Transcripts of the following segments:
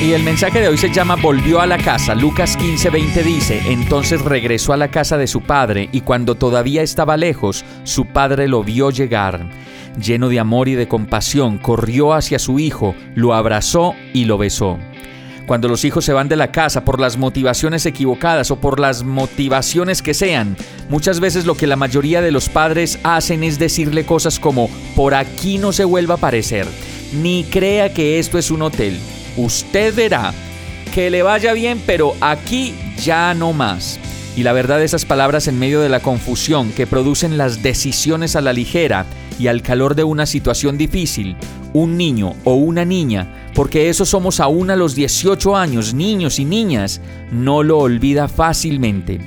Y el mensaje de hoy se llama Volvió a la casa. Lucas 15:20 dice, entonces regresó a la casa de su padre y cuando todavía estaba lejos, su padre lo vio llegar lleno de amor y de compasión, corrió hacia su hijo, lo abrazó y lo besó. Cuando los hijos se van de la casa por las motivaciones equivocadas o por las motivaciones que sean, muchas veces lo que la mayoría de los padres hacen es decirle cosas como, por aquí no se vuelva a aparecer, ni crea que esto es un hotel, usted verá, que le vaya bien, pero aquí ya no más. Y la verdad esas palabras en medio de la confusión que producen las decisiones a la ligera y al calor de una situación difícil, un niño o una niña, porque eso somos aún a los 18 años, niños y niñas, no lo olvida fácilmente.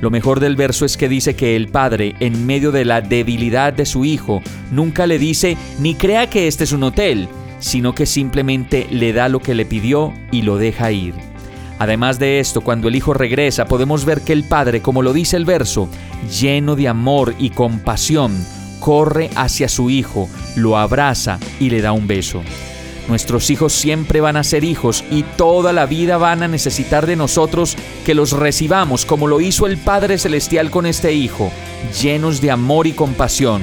Lo mejor del verso es que dice que el padre, en medio de la debilidad de su hijo, nunca le dice ni crea que este es un hotel, sino que simplemente le da lo que le pidió y lo deja ir. Además de esto, cuando el hijo regresa, podemos ver que el padre, como lo dice el verso, lleno de amor y compasión, corre hacia su hijo, lo abraza y le da un beso. Nuestros hijos siempre van a ser hijos y toda la vida van a necesitar de nosotros que los recibamos como lo hizo el Padre Celestial con este hijo, llenos de amor y compasión.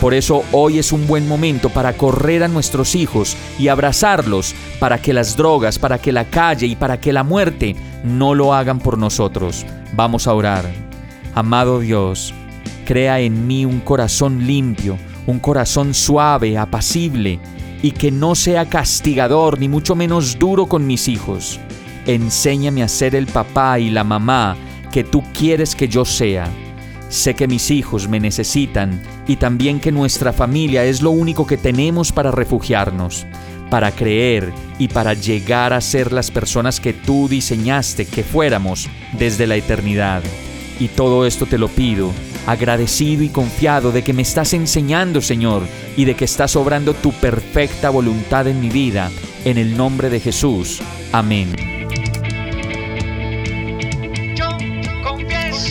Por eso hoy es un buen momento para correr a nuestros hijos y abrazarlos para que las drogas, para que la calle y para que la muerte no lo hagan por nosotros. Vamos a orar. Amado Dios, Crea en mí un corazón limpio, un corazón suave, apacible, y que no sea castigador ni mucho menos duro con mis hijos. Enséñame a ser el papá y la mamá que tú quieres que yo sea. Sé que mis hijos me necesitan y también que nuestra familia es lo único que tenemos para refugiarnos, para creer y para llegar a ser las personas que tú diseñaste que fuéramos desde la eternidad. Y todo esto te lo pido agradecido y confiado de que me estás enseñando, Señor, y de que estás obrando tu perfecta voluntad en mi vida, en el nombre de Jesús. Amén.